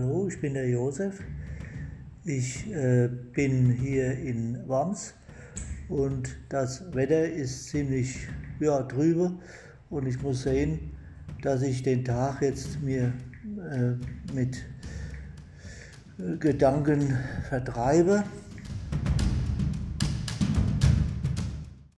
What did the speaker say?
Hallo, ich bin der Josef. Ich äh, bin hier in Worms und das Wetter ist ziemlich ja, trübe und ich muss sehen, dass ich den Tag jetzt mir äh, mit äh, Gedanken vertreibe